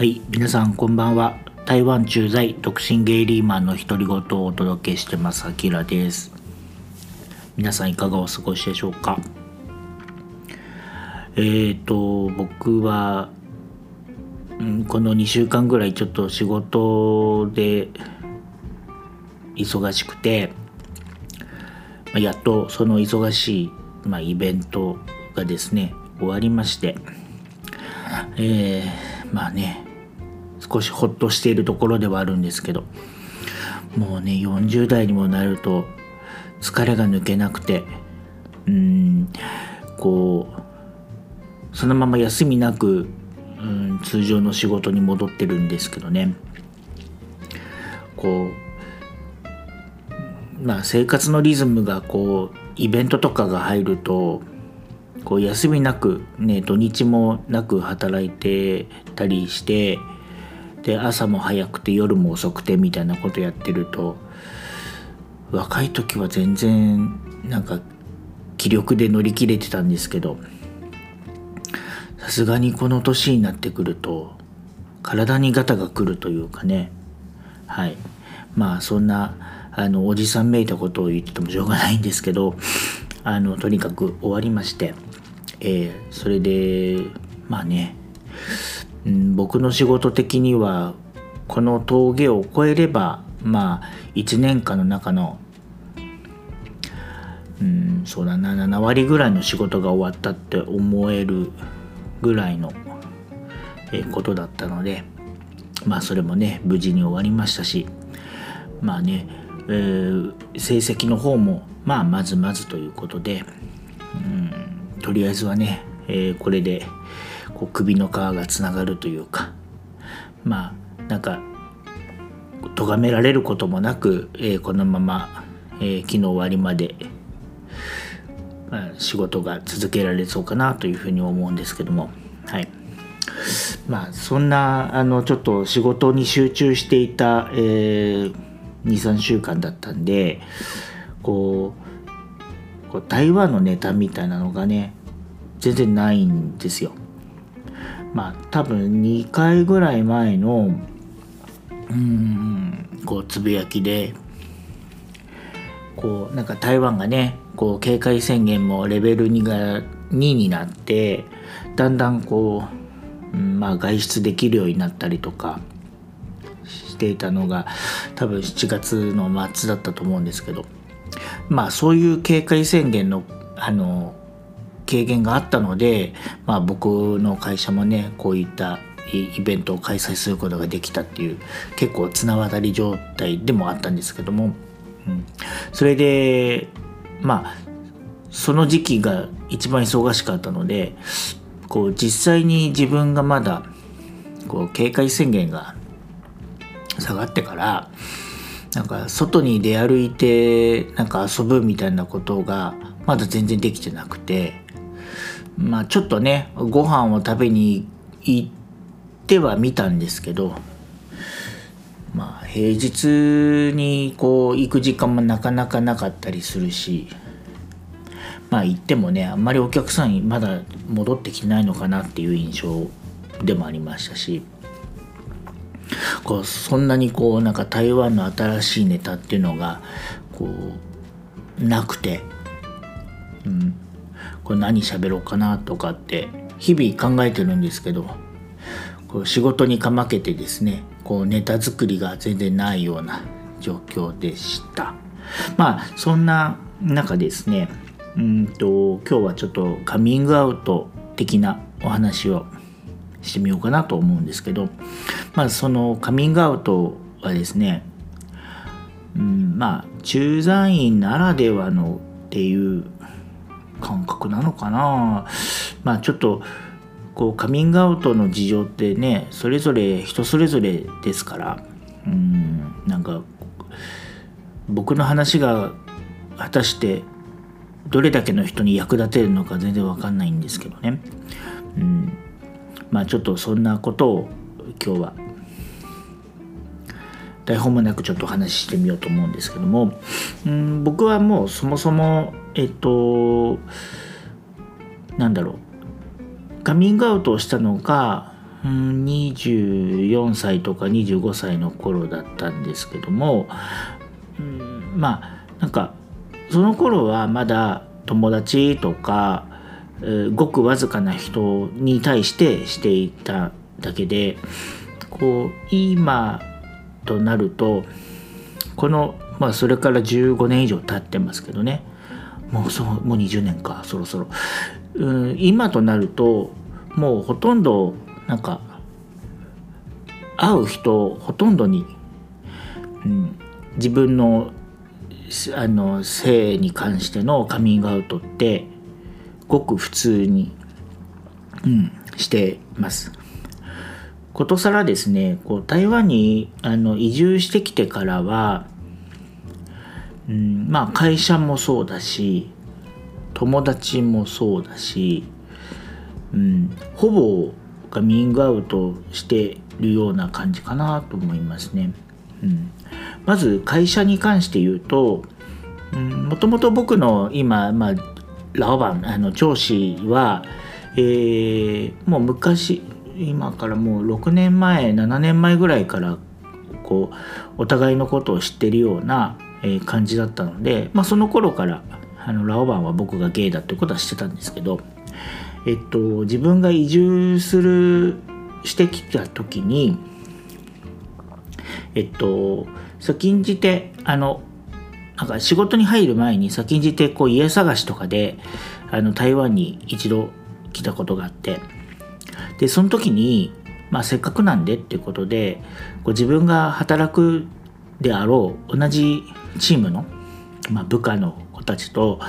はい皆さんこんばんは。台湾駐在独身ゲイリーマンの独り言をお届けしてますあきらです。皆さんいかがお過ごしでしょうか？えーと僕は、この2週間ぐらいちょっと仕事で忙しくて、やっとその忙しい、まあ、イベントがですね終わりましてえー、まあね少しほっとしているところではあるんですけどもうね40代にもなると疲れが抜けなくてうんこうそのまま休みなくうん通常の仕事に戻ってるんですけどね。こうまあ生活のリズムがこうイベントとかが入るとこう休みなくね土日もなく働いてたりしてで朝も早くて夜も遅くてみたいなことやってると若い時は全然なんか気力で乗り切れてたんですけどさすがにこの年になってくると体にガタがくるというかね。はい。まあそんなあのおじさんめいたことを言っててもしょうがないんですけどあのとにかく終わりまして、えー、それでまあね、うん、僕の仕事的にはこの峠を越えればまあ1年間の中のうんそうだな7割ぐらいの仕事が終わったって思えるぐらいのことだったのでまあそれもね無事に終わりましたしまあね、えー、成績の方もまあまずまずということでうんとりあえずはね、えー、これでこう首の皮がつながるというかまあなんか咎められることもなく、えー、このまま、えー、昨日終わりまで、まあ、仕事が続けられそうかなというふうに思うんですけどもはいまあそんなあのちょっと仕事に集中していた、えー、23週間だったんでこうこう台湾のネタみたいなのがね全然ないんですよ。まあ多分2回ぐらい前のうんこうつぶやきでこうなんか台湾がねこう警戒宣言もレベル2が2になってだんだんこう、うん、まあ外出できるようになったりとかしていたのが多分7月の末だったと思うんですけどまあそういう警戒宣言のあの軽減があったので、まあ、僕の会社もねこういったイベントを開催することができたっていう結構綱渡り状態でもあったんですけども、うん、それでまあその時期が一番忙しかったのでこう実際に自分がまだこう警戒宣言が下がってからなんか外に出歩いてなんか遊ぶみたいなことがまだ全然できてなくてまあちょっとねご飯を食べに行ってはみたんですけどまあ平日にこう行く時間もなかなかなかったりするしまあ行ってもねあんまりお客さんまだ戻ってきてないのかなっていう印象でもありましたしこうそんなにこうなんか台湾の新しいネタっていうのがこうなくて、うん、これ何喋ろうかなとかって日々考えてるんですけどこう仕事にかまけてですねこうネタ作りが全然ないような状況でした。まあそんな中ですねうんと今日はちょっとカミングアウト的なお話をしてみようかなと思うんですけどまあそのカミングアウトはですね、うん、まあ駐在員ならではのっていう感覚なのかな。まあちょっとこうカミングアウトの事情ってねそれぞれ人それぞれですからうんなんか僕の話が果たしてどれだけの人に役立てるのか全然わかんないんですけどね、うん、まあちょっとそんなことを今日は台本もなくちょっとお話ししてみようと思うんですけども、うん、僕はもうそもそもえっとなんだろう。カミングアウトをしたのが24歳とか25歳の頃だったんですけども、うん、まあなんかその頃はまだ友達とか、えー、ごくわずかな人に対してしていただけでこう今となるとこのまあそれから15年以上経ってますけどね。もうそうもう20年かそろそろ、うん、今となるともうほとんどなんか会う人ほとんどに、うん、自分のあの性に関してのカミングアウトってごく普通に、うん、してます。ことさらですねこう台湾にあの移住してきてからは、うん、まあ会社もそうだし友達もそうだし、うん、ほぼカミングアウトしてるような感じかなと思いますね。うん、まず会社に関して言うともともと僕の今、まあ、ラオバンあの上司は、えー、もう昔今からもう6年前7年前ぐらいからこうお互いのことを知ってるような、えー、感じだったので、まあ、その頃からあのラオバンは僕がゲイだってことはしてたんですけど、えっと、自分が移住するしてきた時にえっと先んじてあのなんか仕事に入る前に先んじてこう家探しとかであの台湾に一度来たことがあってでその時に、まあ、せっかくなんでっていうことでこう自分が働くであろう同じチームの、まあ、部下の子たちと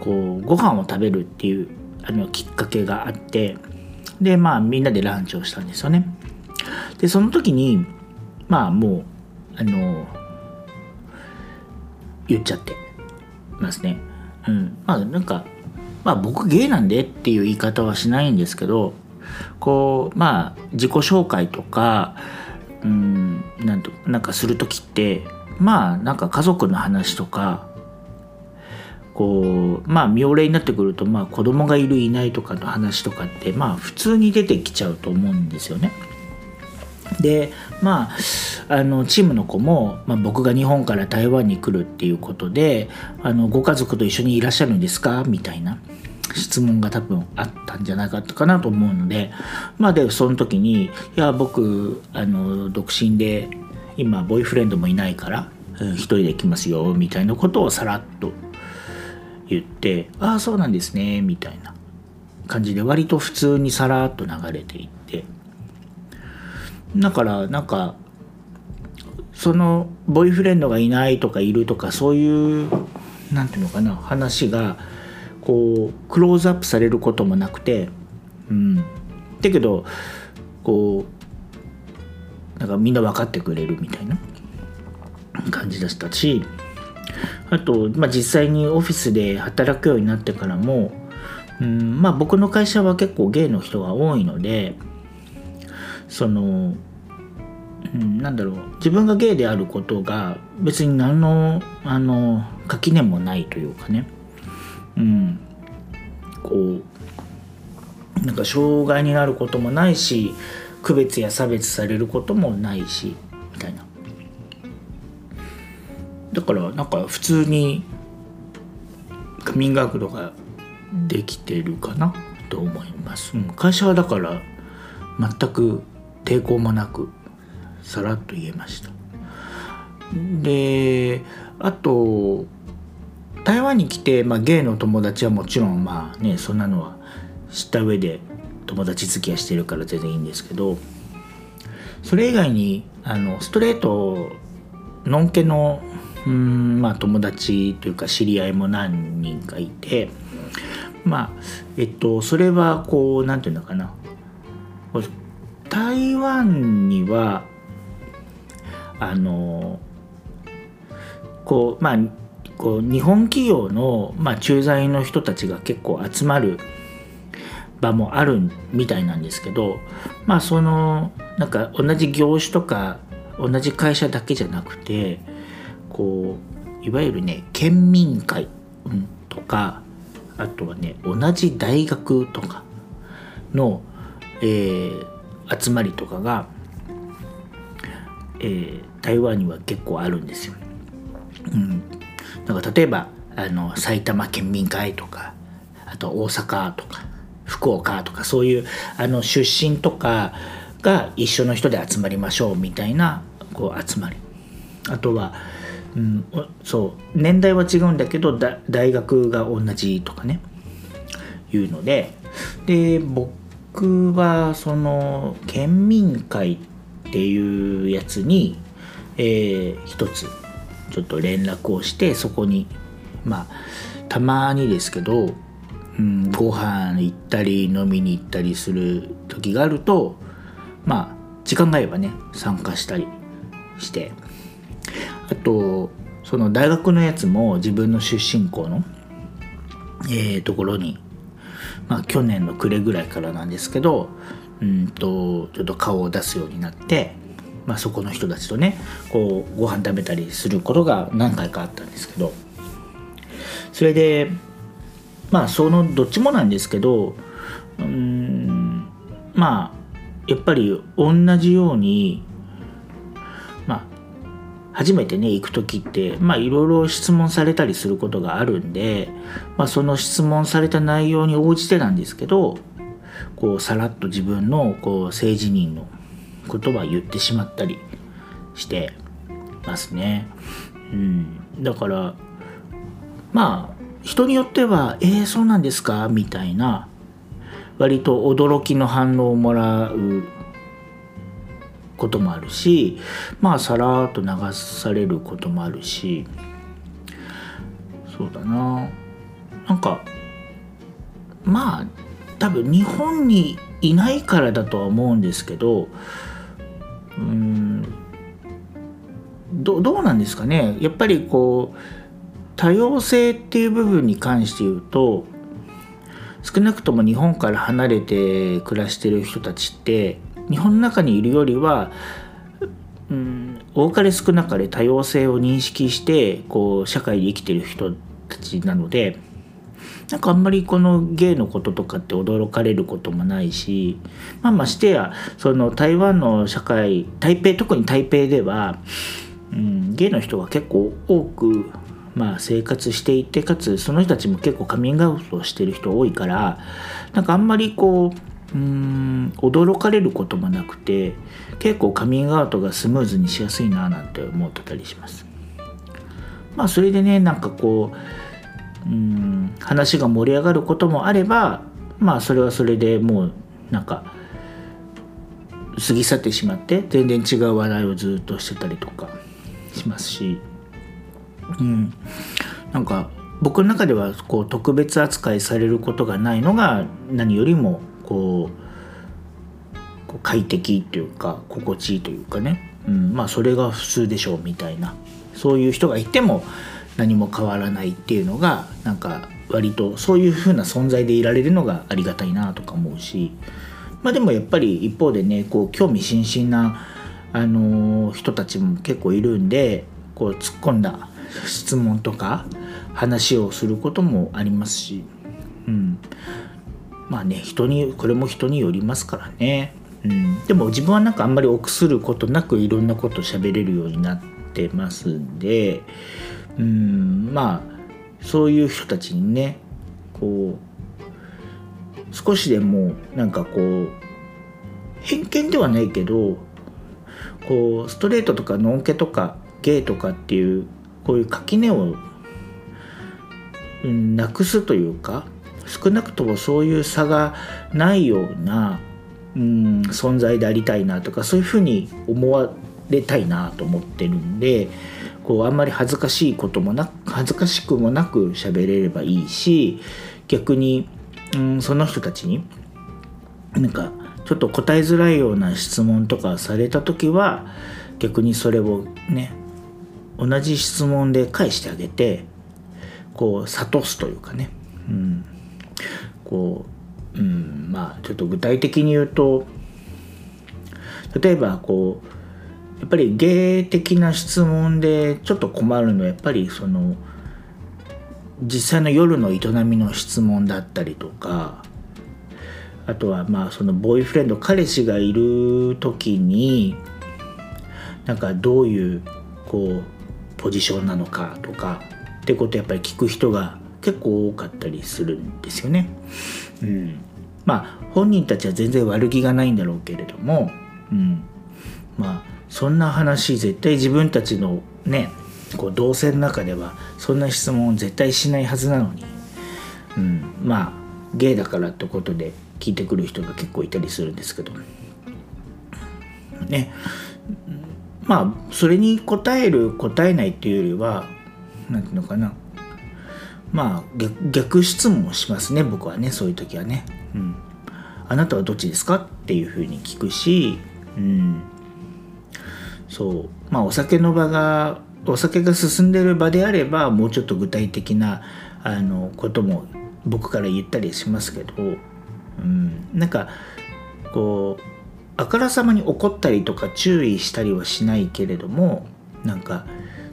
こうご飯を食べるっていうあのきっかけがあってでまあみんなでランチをしたんですよね。でその時にまあもうあの言っちゃってますね。うん、まあなんかまあ僕ゲイなんでっていう言い方はしないんですけどこうまあ自己紹介とかうんなんとなんかする時ってまあなんか家族の話とかこうまあ妙齢になってくるとまあ子供がいるいないとかの話とかってまあ普通に出てきちゃうと思うんですよね。でまああのチームの子も、まあ、僕が日本から台湾に来るっていうことであのご家族と一緒にいらっしゃるんですか？みたいな質問が多分あったんじゃなかったかなと思うのでまあでその時に「いや僕あの独身で今ボーイフレンドもいないから一人で来ますよ」みたいなことをさらっと言って「ああそうなんですね」みたいな感じで割と普通にさらっと流れていって。だからなんかそのボーイフレンドがいないとかいるとかそういうなんていうのかな話がこうクローズアップされることもなくてうんだけどこうなんかみんな分かってくれるみたいな感じでしたしあと、まあ、実際にオフィスで働くようになってからも、うんまあ、僕の会社は結構ゲイの人が多いのでその、うん、なんだろう自分がゲイであることが別に何のあの垣根もないというかね、うん、こうなんか障害になることもないし区別や差別されることもないしみたいな。だからなんか普通にカミングアウトができてるかなと思います、うん、会社はだから全く抵抗もなくさらっと言えました。であと台湾に来て、まあ、ゲイの友達はもちろんまあねそんなのは知った上で友達付き合いしてるから全然いいんですけどそれ以外にあのストレートのんけのうんまあ友達というか知り合いも何人かいてまあえっとそれはこう何て言うのかな。台湾にはあのこうまあこう日本企業の、まあ、駐在の人たちが結構集まる場もあるみたいなんですけどまあそのなんか同じ業種とか同じ会社だけじゃなくてこういわゆるね県民会、うん、とかあとはね同じ大学とかの、えー、集まりとかが、えー、台湾には結構あるんですよ。うん、なんか例えばあの埼玉県民会とかあと大阪とか福岡とかそういうあの出身とかが一緒の人で集まりましょうみたいなこう集まり。あとは、うん、そう年代は違うんだけど大学が同じとかね。いうので。で僕はその県民会っていうやつに、えー、一つちょっと連絡をしてそこにまあたまにですけど、うん、ご飯行ったり飲みに行ったりする時があるとまあ時間があればね参加したりして。あとその大学のやつも自分の出身校の、えー、ところに、まあ、去年の暮れぐらいからなんですけどうんとちょっと顔を出すようになって、まあ、そこの人たちとねこうご飯食べたりすることが何回かあったんですけどそれでまあそのどっちもなんですけどうんまあやっぱり同じようにまあ初めてね行く時ってまあいろいろ質問されたりすることがあるんで、まあ、その質問された内容に応じてなんですけどこうさらっと自分のこう政治人の言葉を言ってしまったりしてますね。うん、だからまあ人によっては「えー、そうなんですか?」みたいな割と驚きの反応をもらうこともあるしまあさらっと流されることもあるし。そうだな。なんかまあ多分日本にいないからだとは思うんですけどうんどどうなんですかね？やっぱりこう多様性っていう部分に関して言うと少なくとも日本から離れて暮らしてる人たちって日本の中にいるよりは、うん、多かれ少なかれ多様性を認識してこう社会で生きてる人たちなのでなんかあんまりこの芸のこととかって驚かれることもないし、まあ、ましてやその台湾の社会台北特に台北では、うん、芸の人が結構多くまあ、生活していてかつその人たちも結構カミングアウトしてる人多いからなんかあんまりこううん驚かれることもなくて結構カミングアウトがスムーズにしやすいななんて思ってたりします。まあそれでねなんかこううん話が盛り上がることもあればまあそれはそれでもうなんか過ぎ去ってしまって全然違う話題をずっとしてたりとかしますし。うん、なんか僕の中ではこう特別扱いされることがないのが何よりもこう快適というか心地いいというかね、うん、まあそれが普通でしょうみたいな。そういう人がいても何も変わらないっていうのがなんか割とそういう風な存在でいられるのがありがたいなとか思うし。まあでもやっぱり一方でねこう興味津々な、あのー、人たちも結構いるんでこう突っ込んだ質問とか話をすることもありますし、うん、まあね人にこれも人によりますからね、うん、でも自分はなんかあんまり臆することなくいろんなこと喋れるようになってますんで、うん、まあそういう人たちにねこう少しでもなんかこう偏見ではないけどこうストレートとかノンケとかゲイとかっていうこういう垣根を、なくすというか少なくともそういう差がないような、うん、存在でありたいなとかそういうふうに思われたいなと思ってるんでこうあんまり恥ずかしいこともなく恥ずかしくもなく喋れればいいし逆に、うん、その人たちになんかちょっと答えづらいような質問とかされた時は逆にそれをね同じ質問で返してあげてこう諭すというかね、うん、こう、うん、まあちょっと具体的に言うと例えばこうやっぱり芸的な質問でちょっと困るのはやっぱりその実際の夜の営みの質問だったりとかあとはまあそのボーイフレンド彼氏がいる時になんかどういうこうポジションなのかとかってことやっぱり聞く人が結構多かったりするんですよね。うん、まあ本人たちは全然悪気がないんだろうけれども、うん、まあそんな話絶対自分たちのねこう同性の中ではそんな質問を絶対しないはずなのに、うん、まあゲイだからってことで聞いてくる人が結構いたりするんですけど。ね。まあそれに答える答えないっていうよりは何ていうのかな。まあ逆質問しますね僕はねそういう時はね。うん、あなたはどっちですかっていうふうに聞くし、うん、そう。まあお酒の場がお酒が進んでる場であればもうちょっと具体的なあのことも僕から言ったりしますけど、うん、なんかこうあからさまに怒ったりとか注意したりはしないけれどもなんか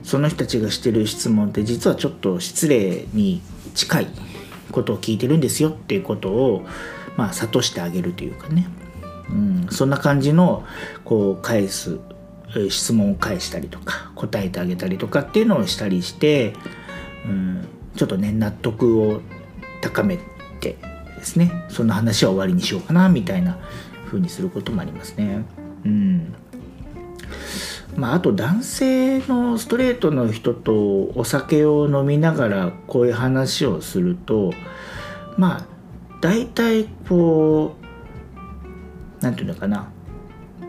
その人たちがしてる質問って実はちょっと失礼に近いことを聞いてるんですよっていうことをまあ諭してあげるというかね、うん、そんな感じのこう返す質問を返したりとか答えてあげたりとかっていうのをしたりして、うん、ちょっとね納得を高めてですねそんな話は終わりにしようかなみたいな風にすることもありますね。うんまあ、あと男性のストレートの人とお酒を飲みながらこういう話をするとまあ大体こう何て言うのかな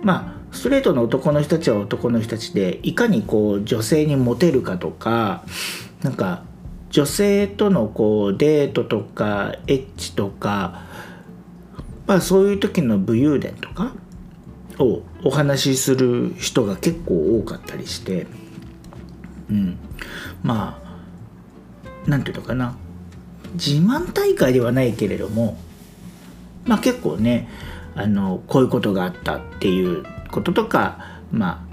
まあストレートの男の人たちは男の人たちでいかにこう女性にモテるかとかなんか女性とのこうデートとかエッチとか、まあ、そういう時の武勇伝とかをお話しする人が結構多かったりして、うん、まあなんていうのかな。自慢大会ではないけれどもまあ結構ねあのこういうことがあったっていうこととかま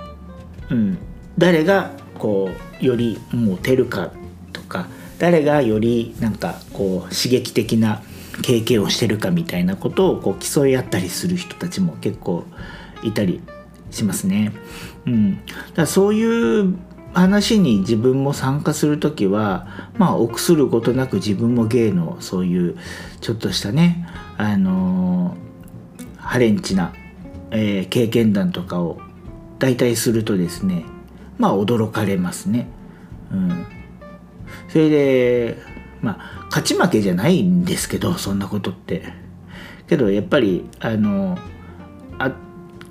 あ、うん、誰がこうよりモテるかとか誰がよりなんかこう刺激的な経験をしてるかみたいなことをこう競い合ったりする人たちも結構いたりしますね。うん、だそういう話に自分も参加する時はまあ臆することなく自分も芸のそういうちょっとしたねあのー、ハレンチなえー、経験談とかを大体するとですねまあ驚かれますね。うん、それでまあ勝ち負けじゃないんですけどそんなことって。けどやっぱりあのあ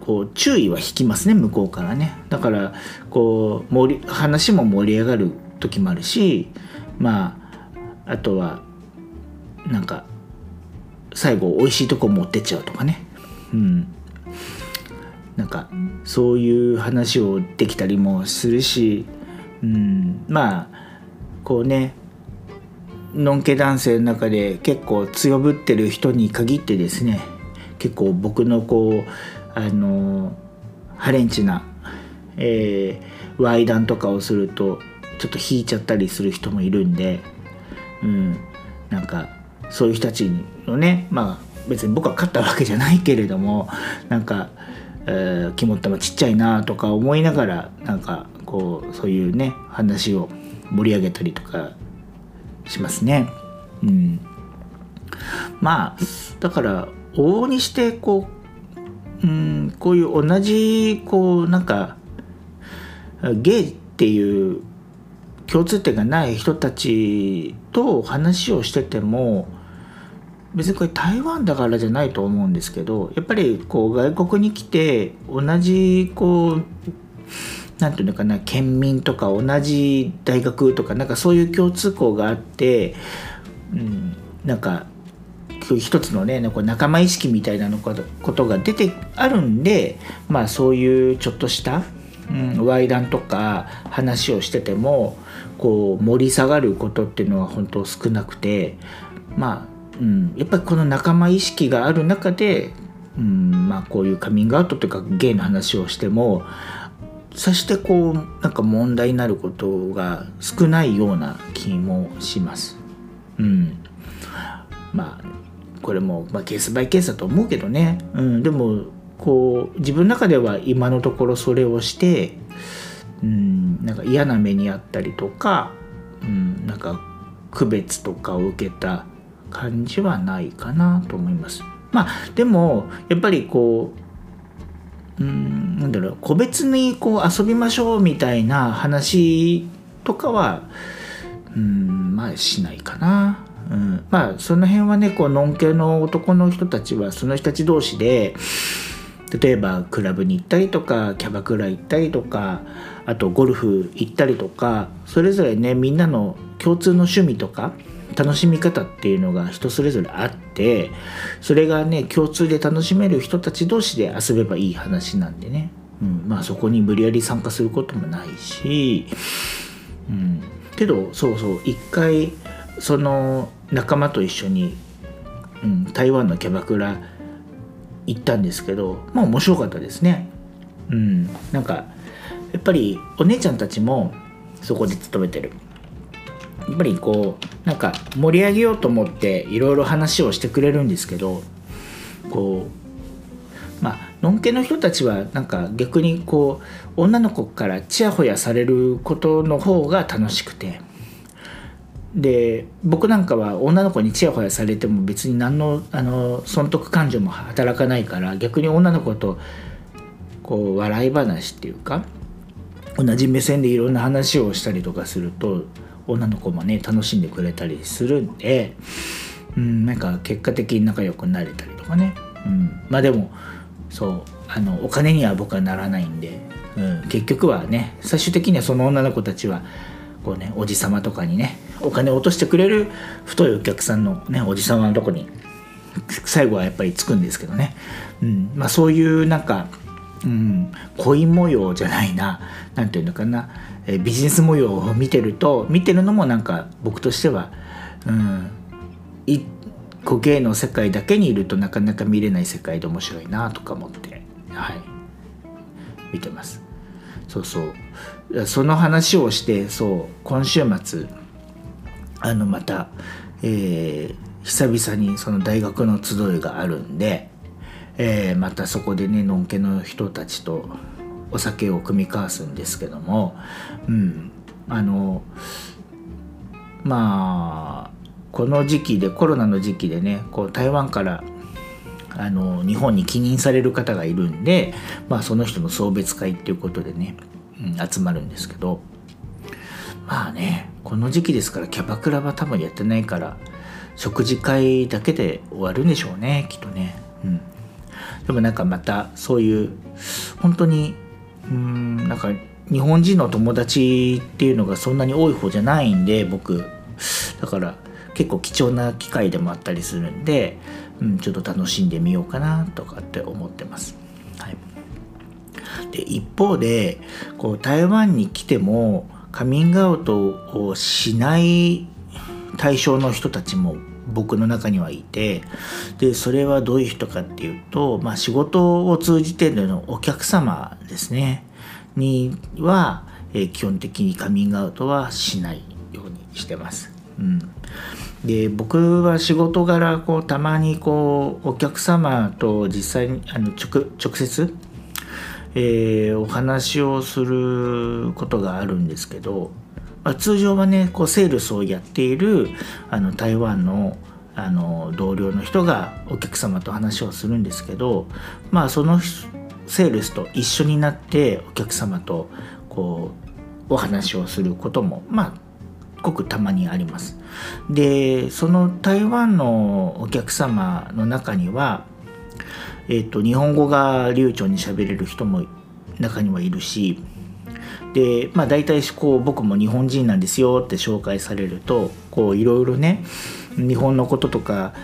こう注意は引きますね向こうからね。だからこう盛り話も盛り上がる時もあるしまああとはなんか最後美味しいとこ持ってっちゃうとかね。うんなんかそういう話をできたりもするし、うん、まあこうねのんけ男性の中で結構強ぶってる人に限ってですね結構僕のこうあのハレンチな、えー、ワイダンとかをするとちょっと引いちゃったりする人もいるんで、うん、なんかそういう人たちのねまあ別に僕は勝ったわけじゃないけれどもなんかえー、肝っ玉ちっちゃいなとか思いながらなんかこうそういうね話を盛り上げたりとかしますね。うん、まあだから往々にしてこう、うん、こういう同じこうなんかゲイっていう共通点がない人たちと話をしてても別にこれ台湾だからじゃないと思うんですけどやっぱりこう外国に来て同じこう何て言うのかな県民とか同じ大学とかなんかそういう共通項があって、うん、なんか一つのね仲間意識みたいなのことが出てあるんでまあそういうちょっとした、うん、ワイダンとか話をしててもこう盛り下がることっていうのは本当少なくてまあうん、やっぱりこの仲間意識がある中で、うんまあ、こういうカミングアウトというかゲイの話をしてもそしてこうなんか問題になることが少ないような気もします。うん、まあこれも、まあ、ケースバイケースだと思うけどね、うん、でもこう自分の中では今のところそれをして、うん、なんか嫌な目にあったりとか、うん、なんか区別とかを受けた感じはないかなと思います。まあでもやっぱりこううんなんだろう個別にこう遊びましょうみたいな話とかはうんまあしないかな。うん、まあその辺はねこうのんけの男の人たちはその人たち同士で例えばクラブに行ったりとかキャバクラ行ったりとかあとゴルフ行ったりとかそれぞれねみんなの共通の趣味とか楽しみ方っていうのが人それぞれあってそれがね共通で楽しめる人たち同士で遊べばいい話なんでね、うん、まあそこに無理やり参加することもないし、うん、けどそうそう一回その仲間と一緒に、うん、台湾のキャバクラ行ったんですけどまあ面白かったですね。うん、なんかやっぱりお姉ちゃんたちもそこで勤めてる。やっぱりこうなんか盛り上げようと思っていろいろ話をしてくれるんですけどこうまあのんけの人たちはなんか逆にこう女の子からちやほやされることの方が楽しくてで僕なんかは女の子にちやほやされても別に何のあの損得感情も働かないから逆に女の子とこう笑い話っていうか同じ目線でいろんな話をしたりとかすると女の子もね楽しんでくれたりするんで、うん、なんか結果的に仲良くなれたりとかね、うん、まあでもそうあのお金には僕はならないんで、うん、結局はね最終的にはその女の子たちはこうねおじさまとかにねお金を落としてくれる太いお客さんのねおじさまのとこに最後はやっぱりつくんですけどね、うんまあ、そういうなんか、うん、恋模様じゃないな何て言うのかな、えビジネス模様を見てると見てるのもなんか僕としては、うん、いこう芸の世界だけにいるとなかなか見れない世界で面白いなとか思って、はい、見てます。そうそうその話をしてそう今週末あのまた、えー、久々にその大学の集いがあるんで、えー、またそこでねのんけの人たちとお酒を酌み交わすんですけどもうんあのまあこの時期でコロナの時期でねこう台湾からあの日本に帰任される方がいるんで、まあ、その人の送別会っていうことでね、うん、集まるんですけどまあねこの時期ですからキャバクラは多分やってないから食事会だけで終わるんでしょうねきっとね。うん、でもなんかまたそういう本当にうんなんか日本人の友達っていうのがそんなに多い方じゃないんで僕だから結構貴重な機会でもあったりするんで、うん、ちょっと楽しんでみようかなとかって思ってます。はい、で一方でこう台湾に来てもカミングアウトをしない対象の人たちも僕の中にはいてでそれはどういう人かっていうと、まあ、仕事を通じてのお客様ですねには、えー、基本的にカミングアウトはしないようにしてます。うん、で僕は仕事柄こうたまにこうお客様と実際にあの直直接、えー、お話をすることがあるんですけど、あ、通常はねこうセールスをやっているあの台湾のあの同僚の人がお客様と話をするんですけどまあそのセールスと一緒になってお客様とこうお話をすることもまあごくたまにあります。でその台湾のお客様の中には、えーと、日本語が流暢に喋れる人も中にはいるしでまあ大体こう僕も日本人なんですよって紹介されるとこういろいろね日本のこととか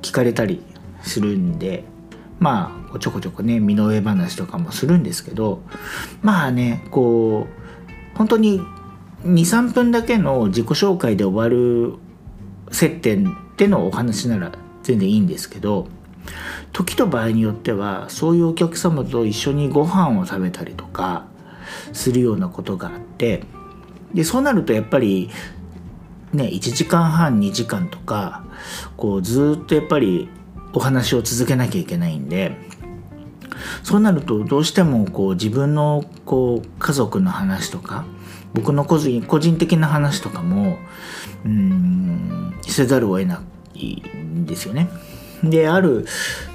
聞かれたりするんでまあちょこちょこね身の上話とかもするんですけどまあねこう本当に23分だけの自己紹介で終わる接点でのお話なら全然いいんですけど時と場合によってはそういうお客様と一緒にご飯を食べたりとかするようなことがあってでそうなるとやっぱりね1時間半2時間とかこうずっとやっぱりお話を続けなきゃいけないんでそうなるとどうしてもこう自分のこう家族の話とか僕の個人個人的な話とかもうんせざるを得ないんですよね。である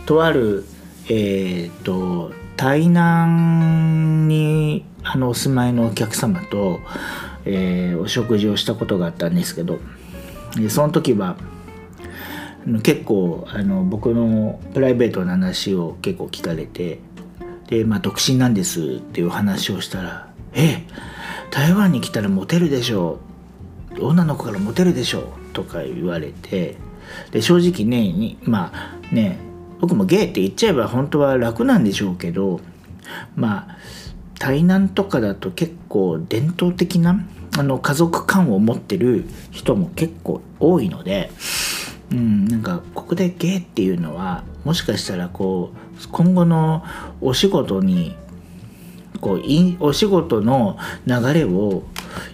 とあるえっ、ー、と台南にあのお住まいのお客様と、えー、お食事をしたことがあったんですけどその時は結構あの僕のプライベートな話を結構聞かれてで、まあ、独身なんですっていう話をしたら「え台湾に来たらモテるでしょう。女の子からモテるでしょう」とか言われてで正直ねまあね僕もゲイって言っちゃえば本当は楽なんでしょうけどまあ台南とかだと結構伝統的なあの家族観を持ってる人も結構多いので、うん、なんかここでゲイっていうのはもしかしたらこう今後のお仕事にこういお仕事の流れを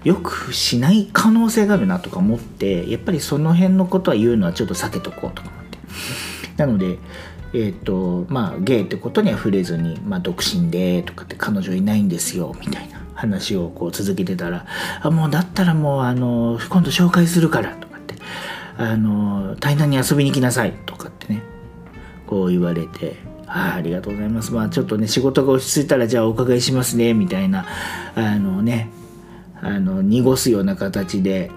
よくしない可能性があるなとか思ってやっぱりその辺のことは言うのはちょっと避けとこうとか思って。なのでえ、ー、とまあゲイってことには触れずに、まあ、独身でとかって彼女いないんですよみたいな話をこう続けてたら「あもうだったらもうあの今度紹介するから」とかって「あの台南に遊びに来なさい」とかってねこう言われてあありがとうございます。まあちょっとね、仕事が落ち着いたらじゃあお伺いしますね、みたいな、あのね、あの、濁すような形で、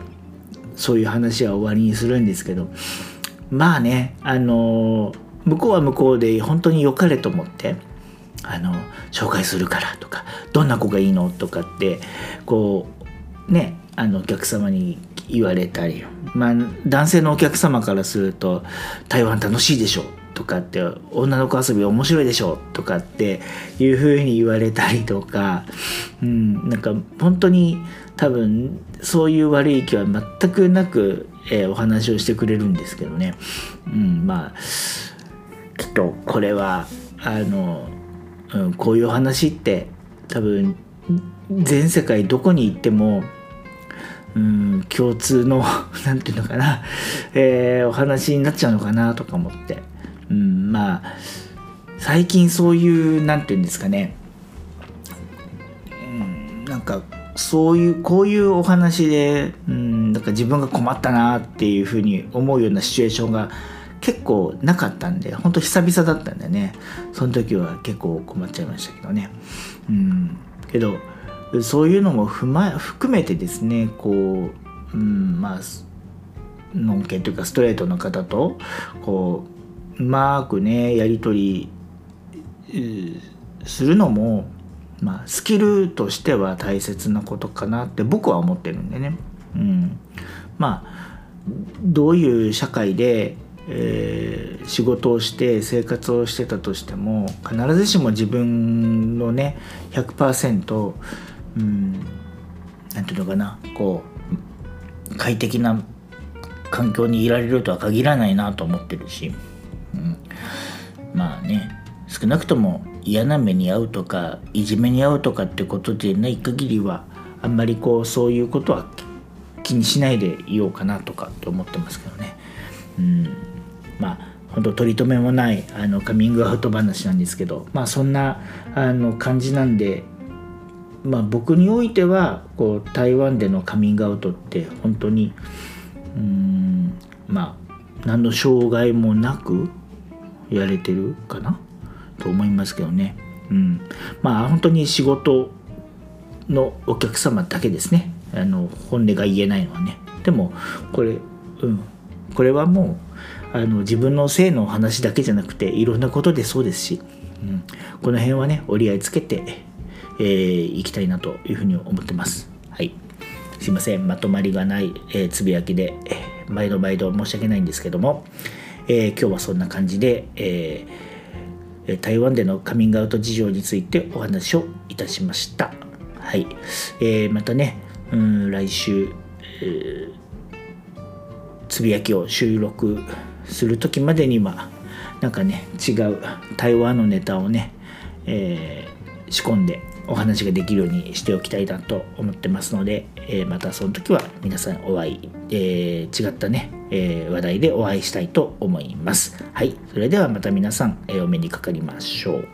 そういう話は終わりにするんですけど、まあね、あの、向こうは向こうで本当に良かれと思って、あの、紹介するからとか、どんな子がいいのとかって、こう、ね、あの、お客様に言われたり、まあ、男性のお客様からすると、台湾楽しいでしょとかって女の子遊び面白いでしょとかっていう風に言われたりとか、うん、なんか本当に多分そういう悪い気は全くなく、えー、お話をしてくれるんですけどね、うん、まあきっとこれはあの、うん、こういう話って多分全世界どこに行ってもうん共通の 何て言うのかな、えー、お話になっちゃうのかなとか思って。うん、まあ最近そういう何て言うんですかね、うん、なんかそういうこういうお話で、うん、なんか自分が困ったなっていうふうに思うようなシチュエーションが結構なかったんで本当久々だったんでねその時は結構困っちゃいましたけどね。うん、けどそういうのも踏ま含めてですねこう、うん、まあのんけというかストレートの方とこううまくねやり取りするのも、まあ、スキルとしては大切なことかなって僕は思ってるんでね。うん、まあどういう社会で、えー、仕事をして生活をしてたとしても必ずしも自分のね100%うんなんていうのかなこう快適な環境にいられるとは限らないなと思ってるし。うんまあね少なくとも嫌な目に遭うとかいじめに遭うとかってことでない限りはあんまりこうそういうことは気にしないでいようかなとかって思ってますけどね。うん本当取り留めもないあのカミングアウト話なんですけどまあそんなあの感じなんでまあ僕においてはこう台湾でのカミングアウトって本当にうんまあ何の障害もなくやれてるかな？と思いますけどね。うん、まあ本当に仕事のお客様だけですね。あの本音が言えないのはね。でもこれ、うん、これはもうあの自分の性の話だけじゃなくていろんなことでそうですし、うん、この辺はね折り合いつけて、えー、いきたいなというふうに思ってますはいすいませんまとまりがない、えー、つぶやきで、えー、毎度毎度申し訳ないんですけども、えー、今日はそんな感じで、えー、台湾でのカミングアウト事情についてお話をいたしました。はい。えー、またね、うん、来週、えー、つぶやきを収録する時までには、なんかね、違う台湾のネタをね、えー、仕込んでお話ができるようにしておきたいなと思ってますので、えー、またその時は皆さんお会い、えー、違ったねえー、話題でお会いしたいと思います。はい、それではまた皆さん、え、お目にかかりましょう。